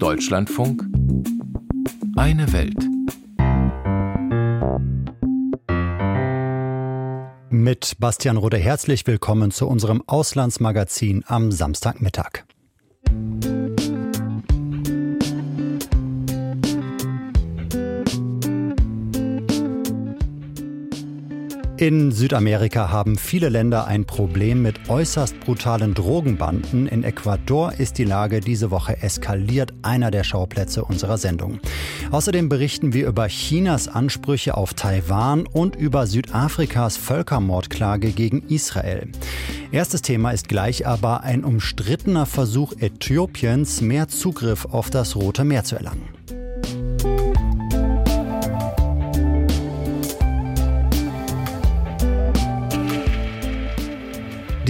Deutschlandfunk Eine Welt. Mit Bastian Rode herzlich willkommen zu unserem Auslandsmagazin am Samstagmittag. In Südamerika haben viele Länder ein Problem mit äußerst brutalen Drogenbanden. In Ecuador ist die Lage diese Woche eskaliert, einer der Schauplätze unserer Sendung. Außerdem berichten wir über Chinas Ansprüche auf Taiwan und über Südafrikas Völkermordklage gegen Israel. Erstes Thema ist gleich aber ein umstrittener Versuch Äthiopiens, mehr Zugriff auf das Rote Meer zu erlangen.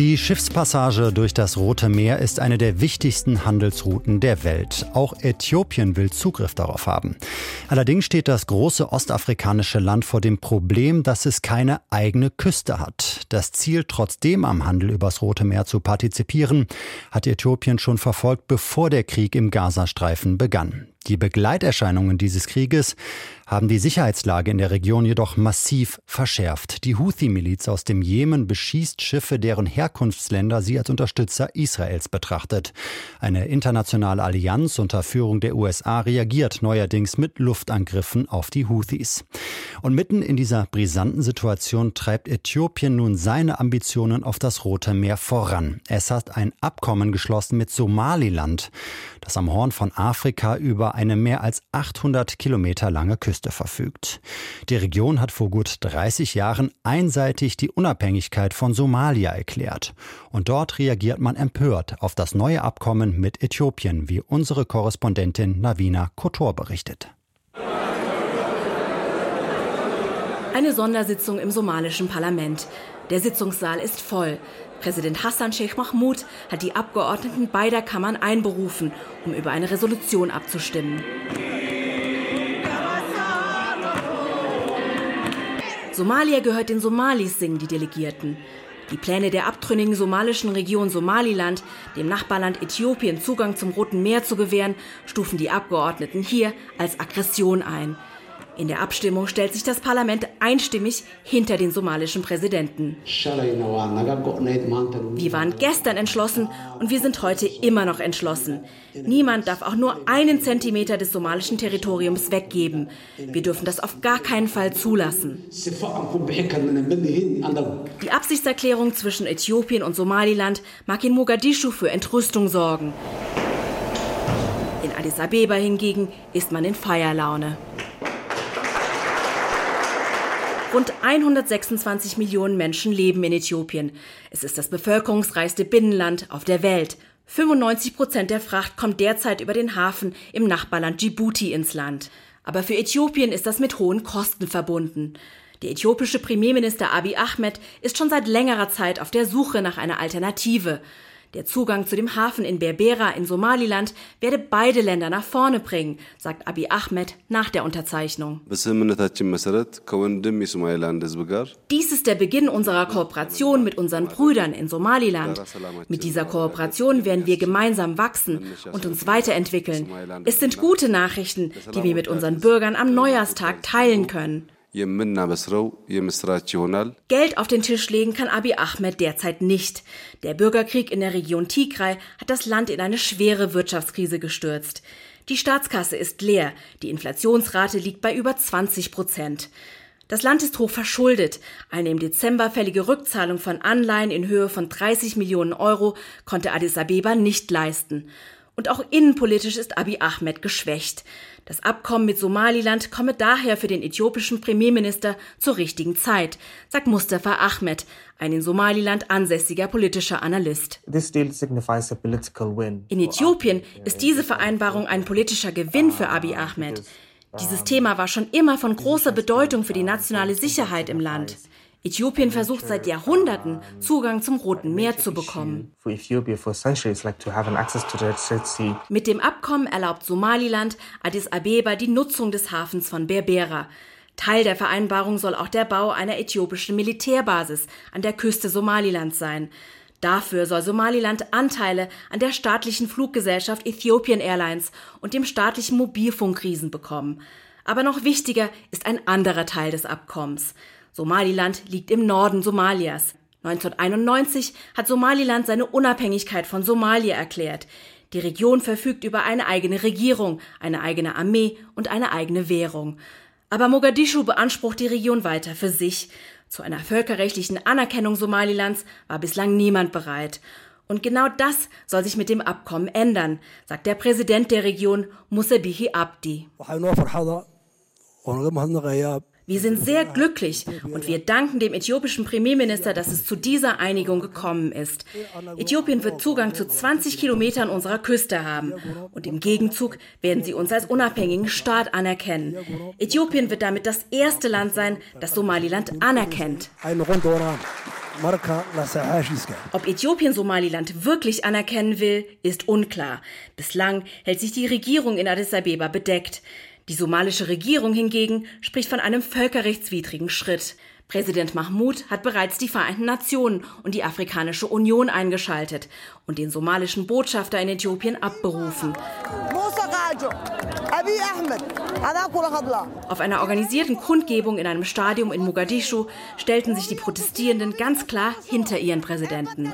Die Schiffspassage durch das Rote Meer ist eine der wichtigsten Handelsrouten der Welt. Auch Äthiopien will Zugriff darauf haben. Allerdings steht das große ostafrikanische Land vor dem Problem, dass es keine eigene Küste hat. Das Ziel, trotzdem am Handel übers Rote Meer zu partizipieren, hat Äthiopien schon verfolgt, bevor der Krieg im Gazastreifen begann. Die Begleiterscheinungen dieses Krieges haben die Sicherheitslage in der Region jedoch massiv verschärft. Die Houthi-Miliz aus dem Jemen beschießt Schiffe, deren Herkunftsländer sie als Unterstützer Israels betrachtet. Eine internationale Allianz unter Führung der USA reagiert neuerdings mit Luftangriffen auf die Houthis. Und mitten in dieser brisanten Situation treibt Äthiopien nun seine Ambitionen auf das Rote Meer voran. Es hat ein Abkommen geschlossen mit Somaliland, das am Horn von Afrika über eine mehr als 800 Kilometer lange Küste verfügt. Die Region hat vor gut 30 Jahren einseitig die Unabhängigkeit von Somalia erklärt. Und dort reagiert man empört auf das neue Abkommen mit Äthiopien, wie unsere Korrespondentin Navina Kotor berichtet. Eine Sondersitzung im somalischen Parlament. Der Sitzungssaal ist voll. Präsident Hassan Sheikh Mahmoud hat die Abgeordneten beider Kammern einberufen, um über eine Resolution abzustimmen. Somalia gehört den Somalis, singen die Delegierten. Die Pläne der abtrünnigen somalischen Region Somaliland, dem Nachbarland Äthiopien Zugang zum Roten Meer zu gewähren, stufen die Abgeordneten hier als Aggression ein. In der Abstimmung stellt sich das Parlament einstimmig hinter den somalischen Präsidenten. Wir waren gestern entschlossen und wir sind heute immer noch entschlossen. Niemand darf auch nur einen Zentimeter des somalischen Territoriums weggeben. Wir dürfen das auf gar keinen Fall zulassen. Die Absichtserklärung zwischen Äthiopien und Somaliland mag in Mogadischu für Entrüstung sorgen. In Addis Abeba hingegen ist man in Feierlaune. Rund 126 Millionen Menschen leben in Äthiopien. Es ist das bevölkerungsreichste Binnenland auf der Welt. 95 Prozent der Fracht kommt derzeit über den Hafen im Nachbarland Djibouti ins Land. Aber für Äthiopien ist das mit hohen Kosten verbunden. Der äthiopische Premierminister Abiy Ahmed ist schon seit längerer Zeit auf der Suche nach einer Alternative. Der Zugang zu dem Hafen in Berbera in Somaliland werde beide Länder nach vorne bringen, sagt Abiy Ahmed nach der Unterzeichnung. Dies ist der Beginn unserer Kooperation mit unseren Brüdern in Somaliland. Mit dieser Kooperation werden wir gemeinsam wachsen und uns weiterentwickeln. Es sind gute Nachrichten, die wir mit unseren Bürgern am Neujahrstag teilen können. Geld auf den Tisch legen kann Abiy Ahmed derzeit nicht. Der Bürgerkrieg in der Region Tigray hat das Land in eine schwere Wirtschaftskrise gestürzt. Die Staatskasse ist leer, die Inflationsrate liegt bei über 20 Prozent. Das Land ist hoch verschuldet. Eine im Dezember fällige Rückzahlung von Anleihen in Höhe von 30 Millionen Euro konnte Addis Abeba nicht leisten. Und auch innenpolitisch ist Abiy Ahmed geschwächt. Das Abkommen mit Somaliland komme daher für den äthiopischen Premierminister zur richtigen Zeit, sagt Mustafa Ahmed, ein in Somaliland ansässiger politischer Analyst. In Äthiopien ist diese Vereinbarung ein politischer Gewinn für Abiy Ahmed. Dieses Thema war schon immer von großer Bedeutung für die nationale Sicherheit im Land. Äthiopien versucht seit Jahrhunderten, Zugang zum Roten Meer zu bekommen. Mit dem Abkommen erlaubt Somaliland Addis Abeba die Nutzung des Hafens von Berbera. Teil der Vereinbarung soll auch der Bau einer äthiopischen Militärbasis an der Küste Somalilands sein. Dafür soll Somaliland Anteile an der staatlichen Fluggesellschaft Ethiopian Airlines und dem staatlichen Mobilfunkriesen bekommen. Aber noch wichtiger ist ein anderer Teil des Abkommens. Somaliland liegt im Norden Somalias. 1991 hat Somaliland seine Unabhängigkeit von Somalia erklärt. Die Region verfügt über eine eigene Regierung, eine eigene Armee und eine eigene Währung. Aber Mogadischu beansprucht die Region weiter für sich. Zu einer völkerrechtlichen Anerkennung Somalilands war bislang niemand bereit. Und genau das soll sich mit dem Abkommen ändern, sagt der Präsident der Region Musabihi Abdi. Wir sind sehr glücklich und wir danken dem äthiopischen Premierminister, dass es zu dieser Einigung gekommen ist. Äthiopien wird Zugang zu 20 Kilometern unserer Küste haben und im Gegenzug werden sie uns als unabhängigen Staat anerkennen. Äthiopien wird damit das erste Land sein, das Somaliland anerkennt. Ob Äthiopien Somaliland wirklich anerkennen will, ist unklar. Bislang hält sich die Regierung in Addis Abeba bedeckt. Die somalische Regierung hingegen spricht von einem völkerrechtswidrigen Schritt. Präsident Mahmoud hat bereits die Vereinten Nationen und die Afrikanische Union eingeschaltet und den somalischen Botschafter in Äthiopien abberufen. Auf einer organisierten Kundgebung in einem Stadion in Mogadischu stellten sich die Protestierenden ganz klar hinter ihren Präsidenten.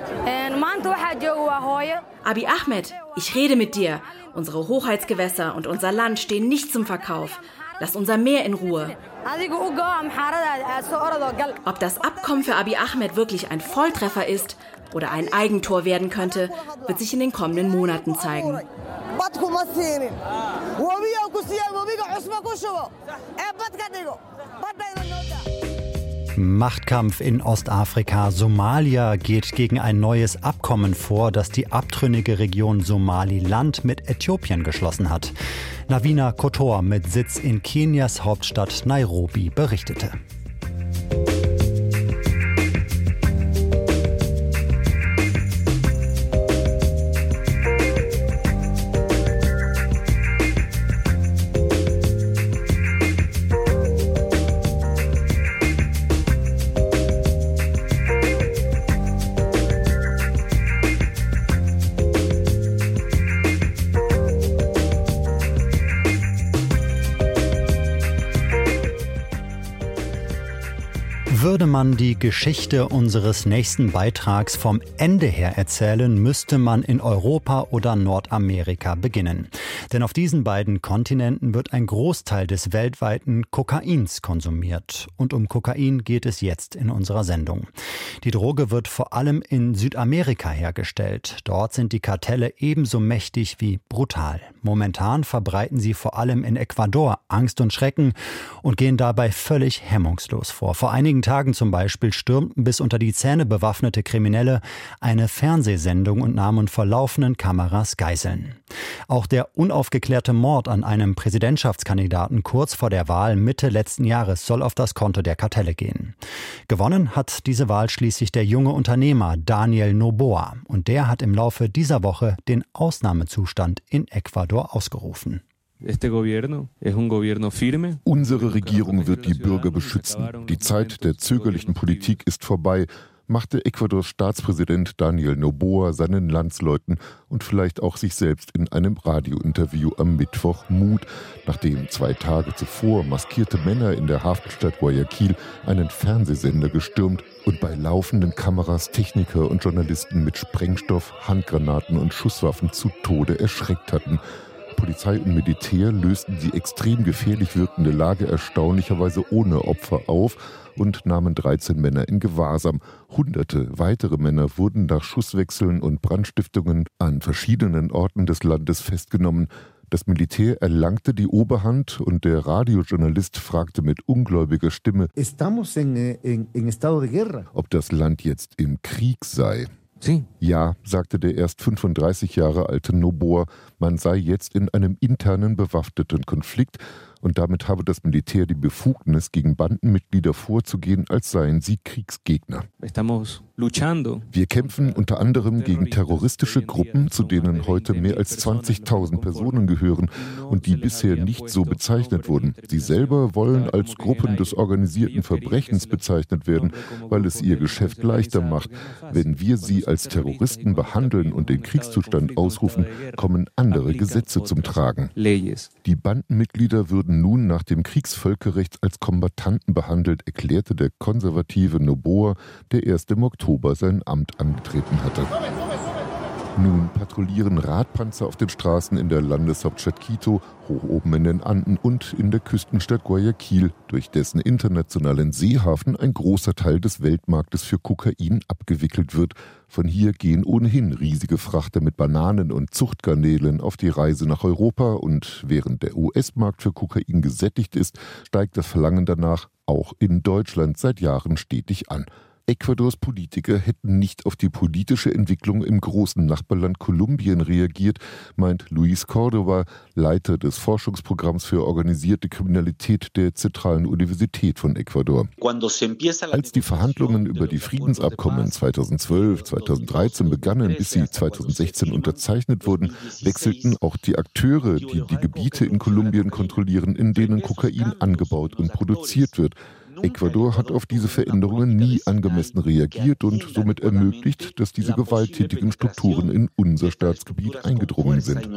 Abi Ahmed, ich rede mit dir. Unsere Hoheitsgewässer und unser Land stehen nicht zum Verkauf. Lass unser Meer in Ruhe. Ob das Abkommen für Abi Ahmed wirklich ein Volltreffer ist oder ein Eigentor werden könnte, wird sich in den kommenden Monaten zeigen. Machtkampf in Ostafrika. Somalia geht gegen ein neues Abkommen vor, das die abtrünnige Region Somaliland mit Äthiopien geschlossen hat. Navina Kotor mit Sitz in Kenias Hauptstadt Nairobi berichtete. Würde man die Geschichte unseres nächsten Beitrags vom Ende her erzählen, müsste man in Europa oder Nordamerika beginnen. Denn auf diesen beiden Kontinenten wird ein Großteil des weltweiten Kokains konsumiert. Und um Kokain geht es jetzt in unserer Sendung. Die Droge wird vor allem in Südamerika hergestellt. Dort sind die Kartelle ebenso mächtig wie brutal. Momentan verbreiten sie vor allem in Ecuador Angst und Schrecken und gehen dabei völlig hemmungslos vor. Vor einigen Tagen Tagen zum Beispiel stürmten bis unter die Zähne bewaffnete Kriminelle eine Fernsehsendung und nahmen vor laufenden Kameras Geiseln. Auch der unaufgeklärte Mord an einem Präsidentschaftskandidaten kurz vor der Wahl Mitte letzten Jahres soll auf das Konto der Kartelle gehen. Gewonnen hat diese Wahl schließlich der junge Unternehmer Daniel Noboa und der hat im Laufe dieser Woche den Ausnahmezustand in Ecuador ausgerufen. Unsere Regierung wird die Bürger beschützen. Die Zeit der zögerlichen Politik ist vorbei, machte Ecuadors Staatspräsident Daniel Noboa seinen Landsleuten und vielleicht auch sich selbst in einem Radiointerview am Mittwoch Mut, nachdem zwei Tage zuvor maskierte Männer in der Hafenstadt Guayaquil einen Fernsehsender gestürmt und bei laufenden Kameras Techniker und Journalisten mit Sprengstoff, Handgranaten und Schusswaffen zu Tode erschreckt hatten. Polizei und Militär lösten die extrem gefährlich wirkende Lage erstaunlicherweise ohne Opfer auf und nahmen 13 Männer in Gewahrsam. Hunderte weitere Männer wurden nach Schusswechseln und Brandstiftungen an verschiedenen Orten des Landes festgenommen. Das Militär erlangte die Oberhand und der Radiojournalist fragte mit ungläubiger Stimme, ob das Land jetzt im Krieg sei. Sie? Ja, sagte der erst 35 Jahre alte Noboa, man sei jetzt in einem internen bewaffneten Konflikt und damit habe das Militär die Befugnis, gegen Bandenmitglieder vorzugehen, als seien sie Kriegsgegner. Wir kämpfen unter anderem gegen terroristische Gruppen, zu denen heute mehr als 20.000 Personen gehören und die bisher nicht so bezeichnet wurden. Sie selber wollen als Gruppen des organisierten Verbrechens bezeichnet werden, weil es ihr Geschäft leichter macht. Wenn wir sie als Terroristen behandeln und den Kriegszustand ausrufen, kommen andere Gesetze zum Tragen. Die Bandenmitglieder würden nun nach dem Kriegsvölkerrecht als Kombattanten behandelt, erklärte der konservative Noboa, der erst im Oktober sein Amt angetreten hatte. Nun patrouillieren Radpanzer auf den Straßen in der Landeshauptstadt Quito, hoch oben in den Anden und in der Küstenstadt Guayaquil, durch dessen internationalen Seehafen ein großer Teil des Weltmarktes für Kokain abgewickelt wird. Von hier gehen ohnehin riesige Frachter mit Bananen und Zuchtgarnelen auf die Reise nach Europa und während der US-Markt für Kokain gesättigt ist, steigt das Verlangen danach auch in Deutschland seit Jahren stetig an. Ecuadors Politiker hätten nicht auf die politische Entwicklung im großen Nachbarland Kolumbien reagiert, meint Luis Cordova, Leiter des Forschungsprogramms für organisierte Kriminalität der Zentralen Universität von Ecuador. Als die Verhandlungen über die Friedensabkommen 2012, 2013 begannen, bis sie 2016 unterzeichnet wurden, wechselten auch die Akteure, die die Gebiete in Kolumbien kontrollieren, in denen Kokain angebaut und produziert wird. Ecuador hat auf diese Veränderungen nie angemessen reagiert und somit ermöglicht, dass diese gewalttätigen Strukturen in unser Staatsgebiet eingedrungen sind.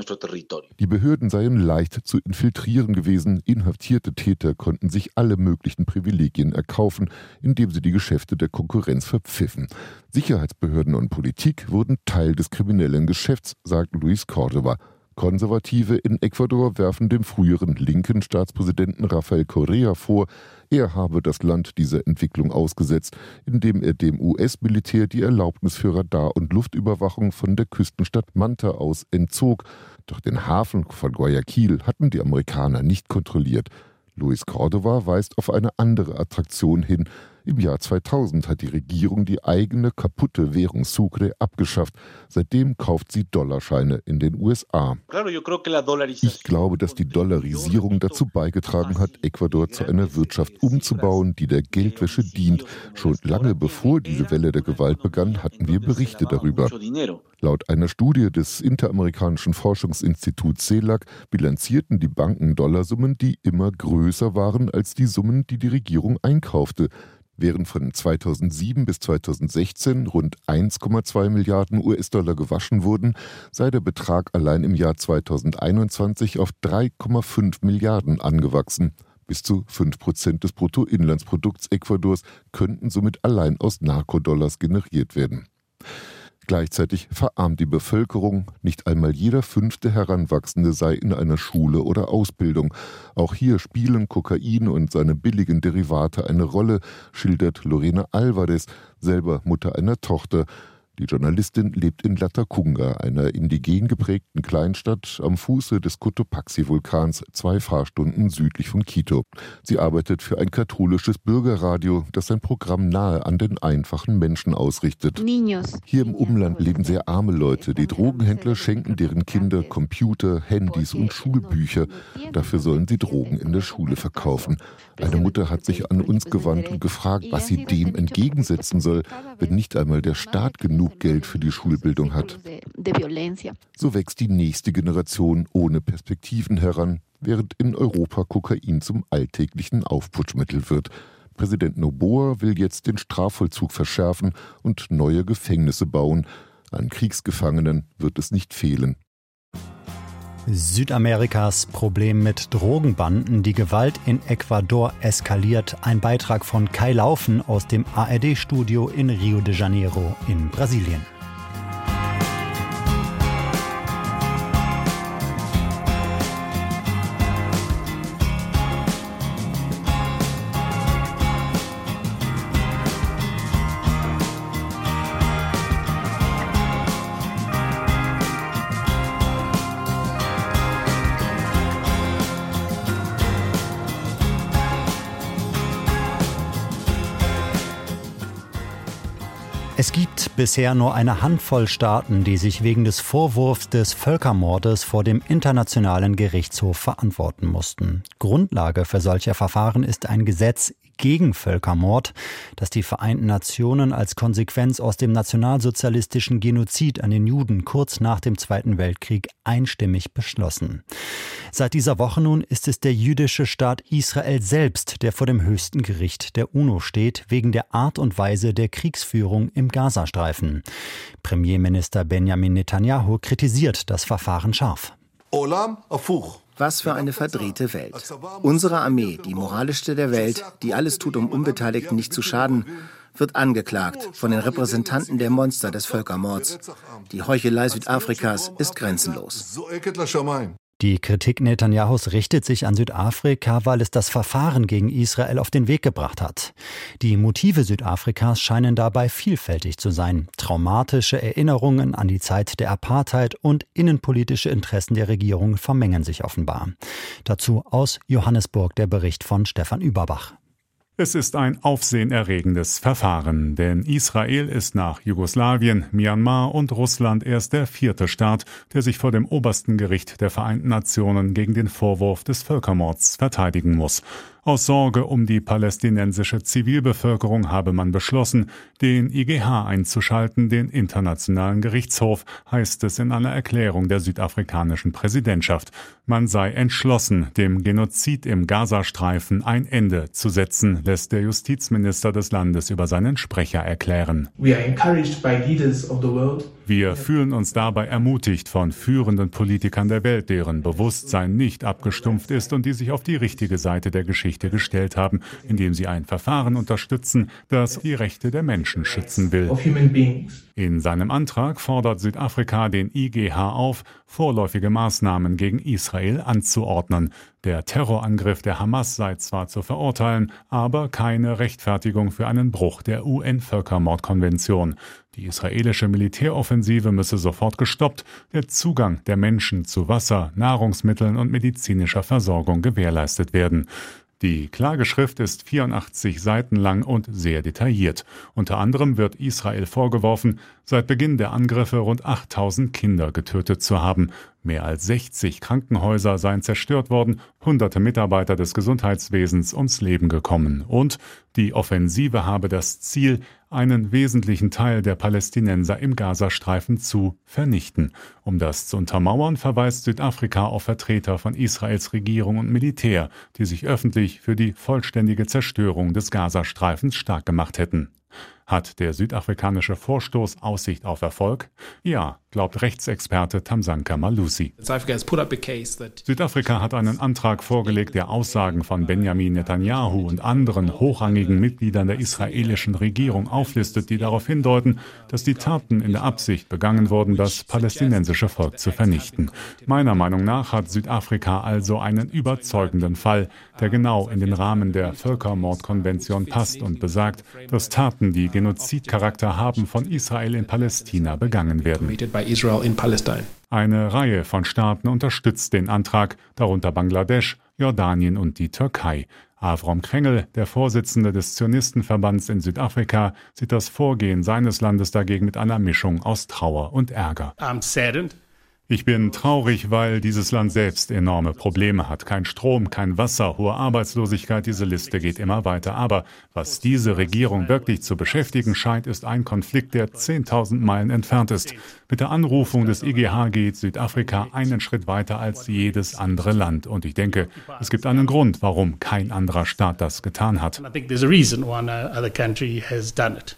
Die Behörden seien leicht zu infiltrieren gewesen, inhaftierte Täter konnten sich alle möglichen Privilegien erkaufen, indem sie die Geschäfte der Konkurrenz verpfiffen. Sicherheitsbehörden und Politik wurden Teil des kriminellen Geschäfts, sagt Luis Cordova. Konservative in Ecuador werfen dem früheren linken Staatspräsidenten Rafael Correa vor, er habe das Land dieser Entwicklung ausgesetzt, indem er dem US-Militär die Erlaubnis für Radar- und Luftüberwachung von der Küstenstadt Manta aus entzog. Doch den Hafen von Guayaquil hatten die Amerikaner nicht kontrolliert. Luis Cordova weist auf eine andere Attraktion hin, im Jahr 2000 hat die Regierung die eigene kaputte Währung Sucre abgeschafft. Seitdem kauft sie Dollarscheine in den USA. Ich glaube, dass die Dollarisierung dazu beigetragen hat, Ecuador zu einer Wirtschaft umzubauen, die der Geldwäsche dient. Schon lange bevor diese Welle der Gewalt begann, hatten wir Berichte darüber. Laut einer Studie des Interamerikanischen Forschungsinstituts CELAC bilanzierten die Banken Dollarsummen, die immer größer waren als die Summen, die die Regierung einkaufte. Während von 2007 bis 2016 rund 1,2 Milliarden US-Dollar gewaschen wurden, sei der Betrag allein im Jahr 2021 auf 3,5 Milliarden angewachsen. Bis zu 5 Prozent des Bruttoinlandsprodukts Ecuadors könnten somit allein aus Narkodollars generiert werden. Gleichzeitig verarmt die Bevölkerung, nicht einmal jeder fünfte Heranwachsende sei in einer Schule oder Ausbildung. Auch hier spielen Kokain und seine billigen Derivate eine Rolle, schildert Lorena Alvarez, selber Mutter einer Tochter. Die Journalistin lebt in Latacunga, einer indigen geprägten Kleinstadt am Fuße des Cotopaxi-Vulkans, zwei Fahrstunden südlich von Quito. Sie arbeitet für ein katholisches Bürgerradio, das sein Programm nahe an den einfachen Menschen ausrichtet. Hier im Umland leben sehr arme Leute. Die Drogenhändler schenken deren Kinder Computer, Handys und Schulbücher. Dafür sollen sie Drogen in der Schule verkaufen. Eine Mutter hat sich an uns gewandt und gefragt, was sie dem entgegensetzen soll, wenn nicht einmal der Staat genug Geld für die Schulbildung hat. So wächst die nächste Generation ohne Perspektiven heran, während in Europa Kokain zum alltäglichen Aufputschmittel wird. Präsident Noboa will jetzt den Strafvollzug verschärfen und neue Gefängnisse bauen. An Kriegsgefangenen wird es nicht fehlen. Südamerikas Problem mit Drogenbanden. Die Gewalt in Ecuador eskaliert. Ein Beitrag von Kai Laufen aus dem ARD-Studio in Rio de Janeiro in Brasilien. Es gibt bisher nur eine Handvoll Staaten, die sich wegen des Vorwurfs des Völkermordes vor dem Internationalen Gerichtshof verantworten mussten. Grundlage für solche Verfahren ist ein Gesetz gegen Völkermord, das die Vereinten Nationen als Konsequenz aus dem nationalsozialistischen Genozid an den Juden kurz nach dem Zweiten Weltkrieg einstimmig beschlossen. Seit dieser Woche nun ist es der jüdische Staat Israel selbst, der vor dem höchsten Gericht der UNO steht, wegen der Art und Weise der Kriegsführung im Gazastreifen. Premierminister Benjamin Netanyahu kritisiert das Verfahren scharf. Olam afuch. Was für eine verdrehte Welt. Unsere Armee, die moralischste der Welt, die alles tut, um Unbeteiligten nicht zu schaden, wird angeklagt von den Repräsentanten der Monster des Völkermords. Die Heuchelei Südafrikas ist grenzenlos. Die Kritik Netanyahus richtet sich an Südafrika, weil es das Verfahren gegen Israel auf den Weg gebracht hat. Die Motive Südafrikas scheinen dabei vielfältig zu sein. Traumatische Erinnerungen an die Zeit der Apartheid und innenpolitische Interessen der Regierung vermengen sich offenbar. Dazu aus Johannesburg der Bericht von Stefan Überbach. Es ist ein aufsehenerregendes Verfahren, denn Israel ist nach Jugoslawien, Myanmar und Russland erst der vierte Staat, der sich vor dem obersten Gericht der Vereinten Nationen gegen den Vorwurf des Völkermords verteidigen muss. Aus Sorge um die palästinensische Zivilbevölkerung habe man beschlossen, den IGH einzuschalten, den Internationalen Gerichtshof, heißt es in einer Erklärung der südafrikanischen Präsidentschaft. Man sei entschlossen, dem Genozid im Gazastreifen ein Ende zu setzen, lässt der Justizminister des Landes über seinen Sprecher erklären. We are encouraged by leaders of the world wir fühlen uns dabei ermutigt von führenden Politikern der Welt, deren Bewusstsein nicht abgestumpft ist und die sich auf die richtige Seite der Geschichte gestellt haben, indem sie ein Verfahren unterstützen, das die Rechte der Menschen schützen will. In seinem Antrag fordert Südafrika den IGH auf, vorläufige Maßnahmen gegen Israel anzuordnen. Der Terrorangriff der Hamas sei zwar zu verurteilen, aber keine Rechtfertigung für einen Bruch der UN-Völkermordkonvention. Die israelische Militäroffensive müsse sofort gestoppt, der Zugang der Menschen zu Wasser, Nahrungsmitteln und medizinischer Versorgung gewährleistet werden. Die Klageschrift ist 84 Seiten lang und sehr detailliert. Unter anderem wird Israel vorgeworfen, seit Beginn der Angriffe rund 8000 Kinder getötet zu haben. Mehr als 60 Krankenhäuser seien zerstört worden, hunderte Mitarbeiter des Gesundheitswesens ums Leben gekommen. Und die Offensive habe das Ziel, einen wesentlichen Teil der Palästinenser im Gazastreifen zu vernichten. Um das zu untermauern, verweist Südafrika auf Vertreter von Israels Regierung und Militär, die sich öffentlich für die vollständige Zerstörung des Gazastreifens stark gemacht hätten. Hat der südafrikanische Vorstoß Aussicht auf Erfolg? Ja, glaubt Rechtsexperte Tamsanka Malusi. Südafrika hat einen Antrag vorgelegt, der Aussagen von Benjamin Netanyahu und anderen hochrangigen Mitgliedern der israelischen Regierung auflistet, die darauf hindeuten, dass die Taten in der Absicht begangen wurden, das palästinensische Volk zu vernichten. Meiner Meinung nach hat Südafrika also einen überzeugenden Fall, der genau in den Rahmen der Völkermordkonvention passt und besagt, dass Taten, die Genozidcharakter haben, von Israel in Palästina begangen werden. Eine Reihe von Staaten unterstützt den Antrag, darunter Bangladesch, Jordanien und die Türkei. Avrom Krengel, der Vorsitzende des Zionistenverbands in Südafrika, sieht das Vorgehen seines Landes dagegen mit einer Mischung aus Trauer und Ärger. I'm saddened ich bin traurig, weil dieses Land selbst enorme Probleme hat. Kein Strom, kein Wasser, hohe Arbeitslosigkeit, diese Liste geht immer weiter. Aber was diese Regierung wirklich zu beschäftigen scheint, ist ein Konflikt, der 10.000 Meilen entfernt ist. Mit der Anrufung des IGH geht Südafrika einen Schritt weiter als jedes andere Land. Und ich denke, es gibt einen Grund, warum kein anderer Staat das getan hat.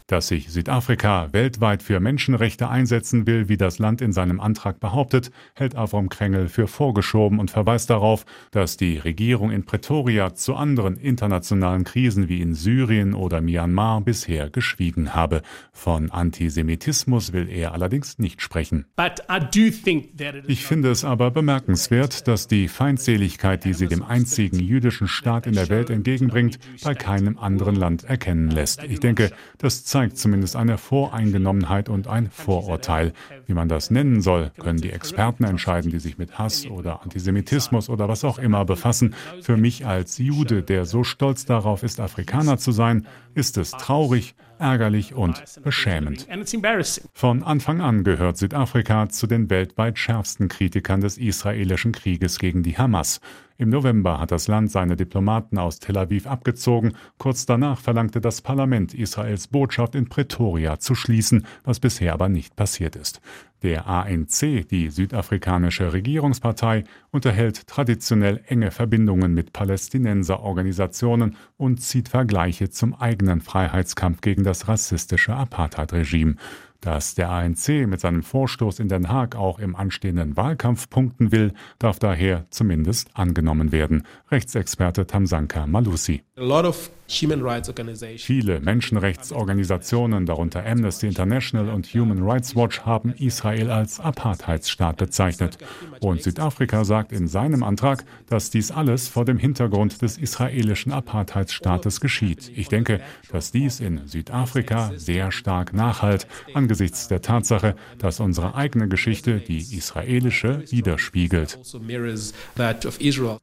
Dass sich Südafrika weltweit für Menschenrechte einsetzen will, wie das Land in seinem Antrag behauptet, hält Avrom Krengel für vorgeschoben und verweist darauf, dass die Regierung in Pretoria zu anderen internationalen Krisen wie in Syrien oder Myanmar bisher geschwiegen habe. Von Antisemitismus will er allerdings nicht sprechen. Ich finde es aber bemerkenswert, dass die Feindseligkeit, die sie dem einzigen jüdischen Staat in der Welt entgegenbringt, bei keinem anderen Land erkennen lässt. Ich denke, das zeigt zumindest eine Voreingenommenheit und ein Vorurteil. Wie man das nennen soll, können die Experten Experten entscheiden, die sich mit Hass oder Antisemitismus oder was auch immer befassen. Für mich als Jude, der so stolz darauf ist, Afrikaner zu sein, ist es traurig, ärgerlich und beschämend. Von Anfang an gehört Südafrika zu den weltweit schärfsten Kritikern des israelischen Krieges gegen die Hamas. Im November hat das Land seine Diplomaten aus Tel Aviv abgezogen. Kurz danach verlangte das Parlament, Israels Botschaft in Pretoria zu schließen, was bisher aber nicht passiert ist. Der ANC, die südafrikanische Regierungspartei, unterhält traditionell enge Verbindungen mit Palästinenserorganisationen und zieht Vergleiche zum eigenen Freiheitskampf gegen das rassistische Apartheid-Regime. Dass der ANC mit seinem Vorstoß in Den Haag auch im anstehenden Wahlkampf punkten will, darf daher zumindest angenommen werden. Rechtsexperte Tamsanka Malusi. Viele Menschenrechtsorganisationen, darunter Amnesty International und Human Rights Watch, haben Israel als Apartheidsstaat bezeichnet. Und Südafrika sagt in seinem Antrag, dass dies alles vor dem Hintergrund des israelischen Apartheidsstaates geschieht. Ich denke, dass dies in Südafrika sehr stark nachhalt, angesichts der Tatsache, dass unsere eigene Geschichte die israelische widerspiegelt.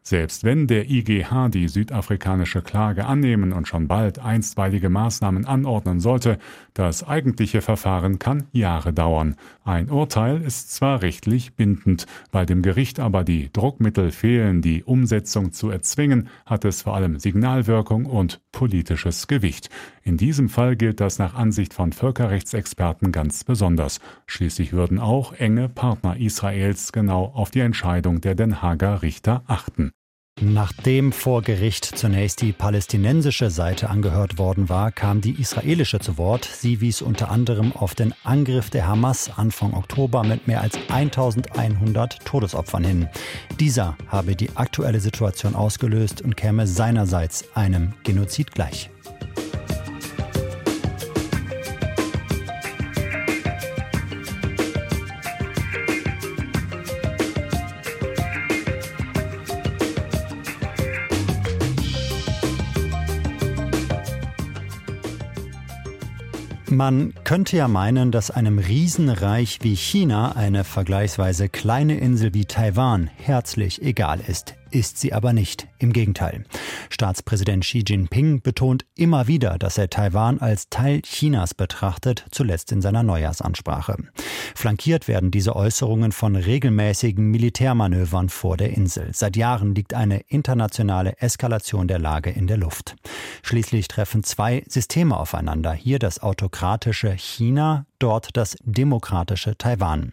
Selbst wenn der IGH die südafrikanische Klage annehmen und schon bald einstweilige Maßnahmen anordnen sollte, das eigentliche Verfahren kann Jahre dauern. Ein Urteil ist zwar rechtlich bindend, weil dem Gericht aber die Druckmittel fehlen, die Umsetzung zu erzwingen, hat es vor allem Signalwirkung und politisches Gewicht. In diesem Fall gilt das nach Ansicht von Völkerrechtsexperten ganz besonders. Schließlich würden auch enge Partner Israels genau auf die Entscheidung der Den Haager Richter achten. Nachdem vor Gericht zunächst die palästinensische Seite angehört worden war, kam die israelische zu Wort. Sie wies unter anderem auf den Angriff der Hamas Anfang Oktober mit mehr als 1100 Todesopfern hin. Dieser habe die aktuelle Situation ausgelöst und käme seinerseits einem Genozid gleich. Man könnte ja meinen, dass einem Riesenreich wie China eine vergleichsweise kleine Insel wie Taiwan herzlich egal ist ist sie aber nicht. Im Gegenteil. Staatspräsident Xi Jinping betont immer wieder, dass er Taiwan als Teil Chinas betrachtet, zuletzt in seiner Neujahrsansprache. Flankiert werden diese Äußerungen von regelmäßigen Militärmanövern vor der Insel. Seit Jahren liegt eine internationale Eskalation der Lage in der Luft. Schließlich treffen zwei Systeme aufeinander. Hier das autokratische China, dort das demokratische Taiwan.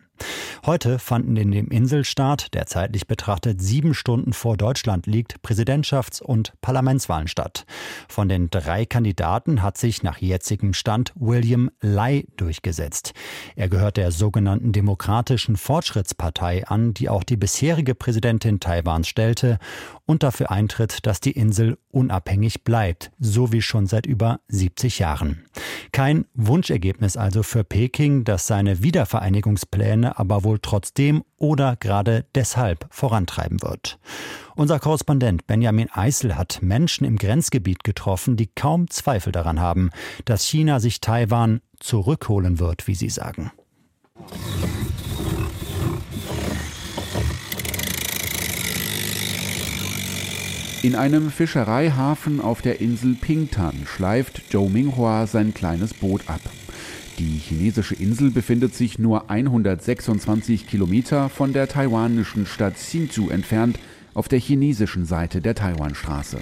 Heute fanden in dem Inselstaat, der zeitlich betrachtet sieben Stunden vor Deutschland liegt, Präsidentschafts- und Parlamentswahlen statt. Von den drei Kandidaten hat sich nach jetzigem Stand William Lai durchgesetzt. Er gehört der sogenannten Demokratischen Fortschrittspartei an, die auch die bisherige Präsidentin Taiwans stellte und dafür eintritt, dass die Insel unabhängig bleibt, so wie schon seit über 70 Jahren. Kein Wunschergebnis also für Peking, das seine Wiedervereinigungspläne aber wohl trotzdem oder gerade deshalb vorantreiben wird. Unser Korrespondent Benjamin Eisel hat Menschen im Grenzgebiet getroffen, die kaum Zweifel daran haben, dass China sich Taiwan zurückholen wird, wie sie sagen. In einem Fischereihafen auf der Insel Pingtan schleift Zhou Minghua sein kleines Boot ab. Die chinesische Insel befindet sich nur 126 Kilometer von der taiwanischen Stadt Hsinchu entfernt auf der chinesischen Seite der Taiwanstraße.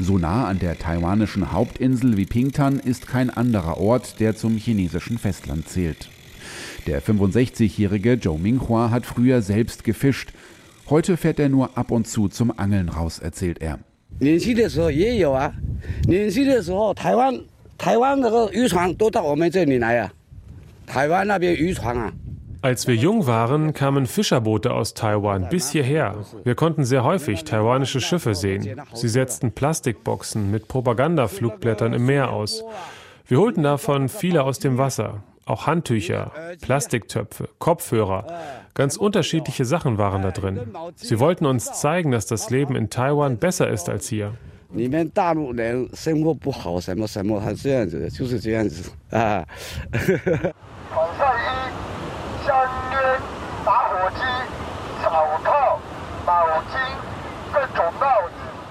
So nah an der taiwanischen Hauptinsel wie Pingtan ist kein anderer Ort, der zum chinesischen Festland zählt. Der 65-jährige Zhou Minghua hat früher selbst gefischt Heute fährt er nur ab und zu zum Angeln raus, erzählt er. Als wir jung waren, kamen Fischerboote aus Taiwan bis hierher. Wir konnten sehr häufig taiwanische Schiffe sehen. Sie setzten Plastikboxen mit Propagandaflugblättern im Meer aus. Wir holten davon viele aus dem Wasser. Auch Handtücher, Plastiktöpfe, Kopfhörer, ganz unterschiedliche Sachen waren da drin. Sie wollten uns zeigen, dass das Leben in Taiwan besser ist als hier.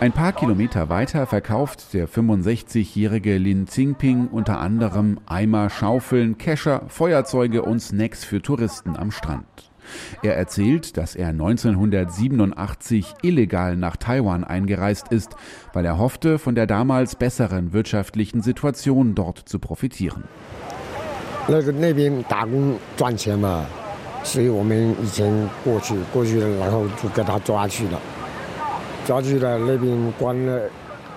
Ein paar Kilometer weiter verkauft der 65-jährige Lin Xingping unter anderem Eimer, Schaufeln, Kescher, Feuerzeuge und Snacks für Touristen am Strand. Er erzählt, dass er 1987 illegal nach Taiwan eingereist ist, weil er hoffte, von der damals besseren wirtschaftlichen Situation dort zu profitieren.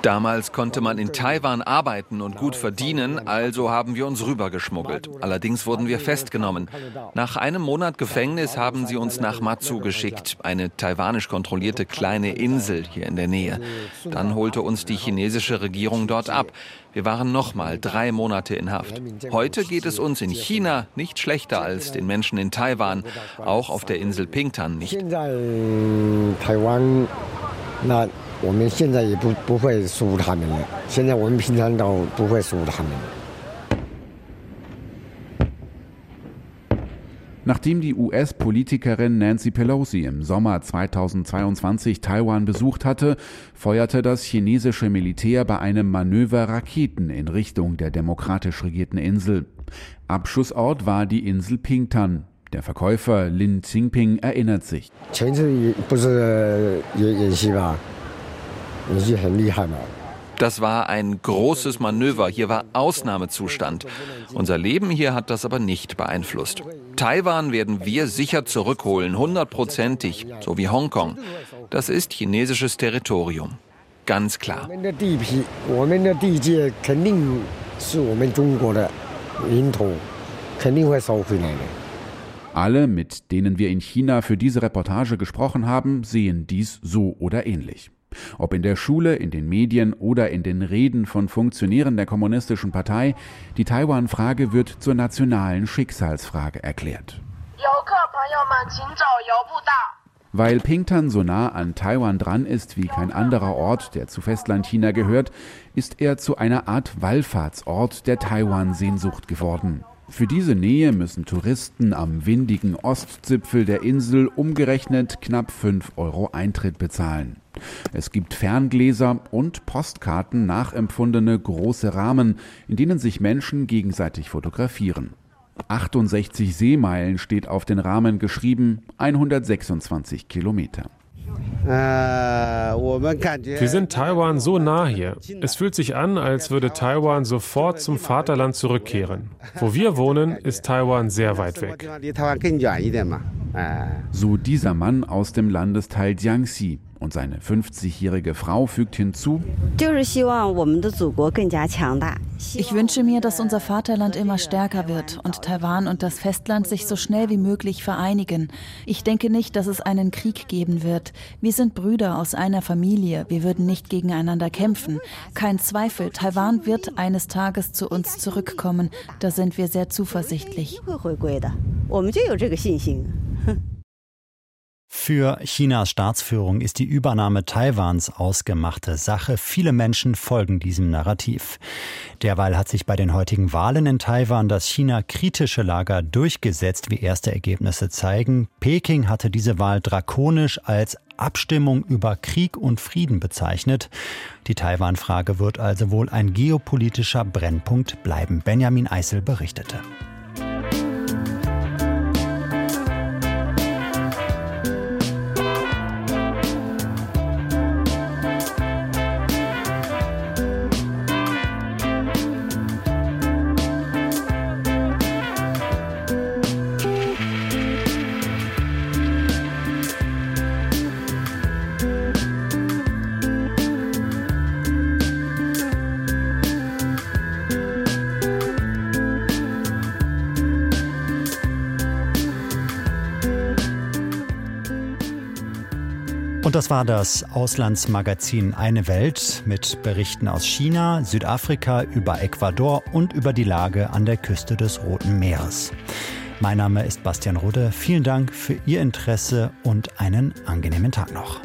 Damals konnte man in Taiwan arbeiten und gut verdienen, also haben wir uns rübergeschmuggelt. Allerdings wurden wir festgenommen. Nach einem Monat Gefängnis haben sie uns nach Matsu geschickt, eine taiwanisch kontrollierte kleine Insel hier in der Nähe. Dann holte uns die chinesische Regierung dort ab. Wir waren nochmal drei Monate in Haft. Heute geht es uns in China nicht schlechter als den Menschen in Taiwan, auch auf der Insel Pingtan nicht. 我们现在也不不会输他们了。现在我们平常都不会输他们。Nachdem die US-Politikerin Nancy Pelosi im Sommer 2022 Taiwan besucht hatte, feuerte das chinesische Militär bei einem Manöver Raketen in Richtung der demokratisch regierten Insel. Abschussort war die Insel Pingtan. Der Verkäufer Lin Xingping erinnert sich. Das war ein großes Manöver. Hier war Ausnahmezustand. Unser Leben hier hat das aber nicht beeinflusst. Taiwan werden wir sicher zurückholen, hundertprozentig, so wie Hongkong. Das ist chinesisches Territorium. Ganz klar. Alle, mit denen wir in China für diese Reportage gesprochen haben, sehen dies so oder ähnlich. Ob in der Schule, in den Medien oder in den Reden von Funktionären der Kommunistischen Partei, die Taiwan-Frage wird zur nationalen Schicksalsfrage erklärt. Weil Pingtan so nah an Taiwan dran ist wie kein anderer Ort, der zu Festlandchina gehört, ist er zu einer Art Wallfahrtsort der Taiwan-Sehnsucht geworden. Für diese Nähe müssen Touristen am windigen Ostzipfel der Insel umgerechnet knapp 5 Euro Eintritt bezahlen. Es gibt Ferngläser und Postkarten nachempfundene große Rahmen, in denen sich Menschen gegenseitig fotografieren. 68 Seemeilen steht auf den Rahmen geschrieben, 126 Kilometer. Wir sind Taiwan so nah hier. Es fühlt sich an, als würde Taiwan sofort zum Vaterland zurückkehren. Wo wir wohnen, ist Taiwan sehr weit weg. So dieser Mann aus dem Landesteil Jiangxi. Und seine 50-jährige Frau fügt hinzu, ich wünsche mir, dass unser Vaterland immer stärker wird und Taiwan und das Festland sich so schnell wie möglich vereinigen. Ich denke nicht, dass es einen Krieg geben wird. Wir sind Brüder aus einer Familie. Wir würden nicht gegeneinander kämpfen. Kein Zweifel, Taiwan wird eines Tages zu uns zurückkommen. Da sind wir sehr zuversichtlich. Für Chinas Staatsführung ist die Übernahme Taiwans ausgemachte Sache. Viele Menschen folgen diesem Narrativ. Derweil hat sich bei den heutigen Wahlen in Taiwan das China-kritische Lager durchgesetzt, wie erste Ergebnisse zeigen. Peking hatte diese Wahl drakonisch als Abstimmung über Krieg und Frieden bezeichnet. Die Taiwan-Frage wird also wohl ein geopolitischer Brennpunkt bleiben. Benjamin Eisel berichtete. Das war das Auslandsmagazin Eine Welt mit Berichten aus China, Südafrika, über Ecuador und über die Lage an der Küste des Roten Meeres. Mein Name ist Bastian Rudde. Vielen Dank für Ihr Interesse und einen angenehmen Tag noch.